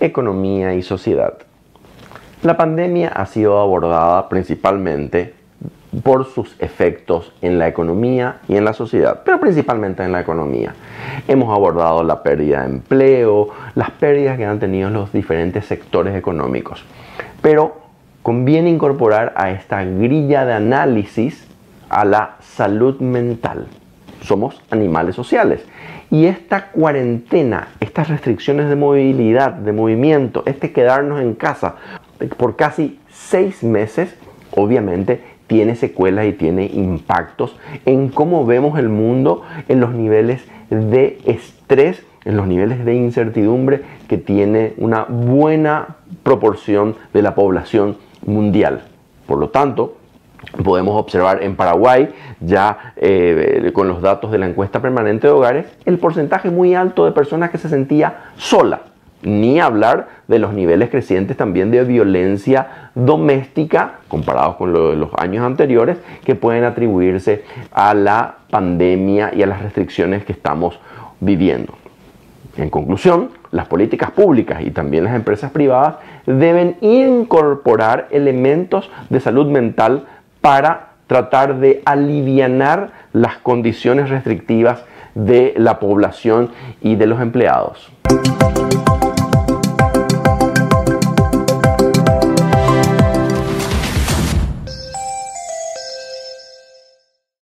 economía y sociedad. La pandemia ha sido abordada principalmente por sus efectos en la economía y en la sociedad, pero principalmente en la economía. Hemos abordado la pérdida de empleo, las pérdidas que han tenido los diferentes sectores económicos. Pero conviene incorporar a esta grilla de análisis a la salud mental. Somos animales sociales y esta cuarentena, estas restricciones de movilidad, de movimiento, este quedarnos en casa por casi seis meses, obviamente tiene secuelas y tiene impactos en cómo vemos el mundo, en los niveles de estrés, en los niveles de incertidumbre que tiene una buena proporción de la población mundial. Por lo tanto, podemos observar en Paraguay, ya eh, con los datos de la encuesta permanente de hogares, el porcentaje muy alto de personas que se sentía sola. Ni hablar de los niveles crecientes también de violencia doméstica, comparados con lo de los años anteriores, que pueden atribuirse a la pandemia y a las restricciones que estamos viviendo. En conclusión, las políticas públicas y también las empresas privadas deben incorporar elementos de salud mental para tratar de aliviar las condiciones restrictivas de la población y de los empleados.